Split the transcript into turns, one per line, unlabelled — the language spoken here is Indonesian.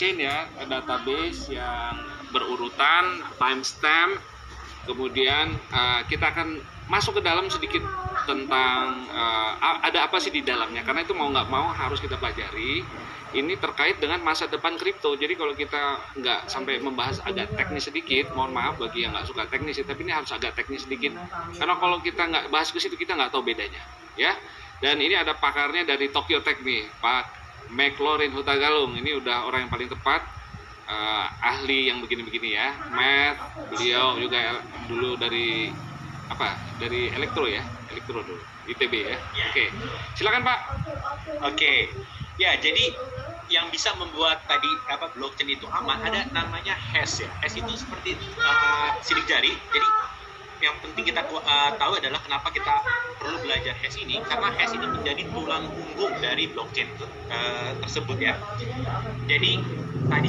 blockchain ya, database yang berurutan, timestamp, kemudian uh, kita akan masuk ke dalam sedikit tentang uh, ada apa sih di dalamnya? Karena itu mau nggak mau harus kita pelajari. Ini terkait dengan masa depan kripto. Jadi kalau kita nggak sampai membahas agak teknis sedikit mohon maaf bagi yang nggak suka teknis tapi ini harus agak teknis sedikit. Karena kalau kita nggak bahas ke situ kita nggak tahu bedanya ya. Dan ini ada pakarnya dari Tokyo Tech nih Pak McLaurin Hutagalung ini udah orang yang paling tepat uh, ahli yang begini-begini ya. Math beliau juga dulu dari apa dari elektro ya? Elektro dulu ITB ya? Oke okay. silakan pak.
Oke okay. ya jadi yang bisa membuat tadi apa blockchain itu aman ada namanya hash ya. Hash itu seperti uh, sidik jari. Jadi yang penting kita uh, tahu adalah kenapa kita perlu belajar hash ini karena hash ini menjadi tulang punggung dari blockchain uh, tersebut ya. Jadi tadi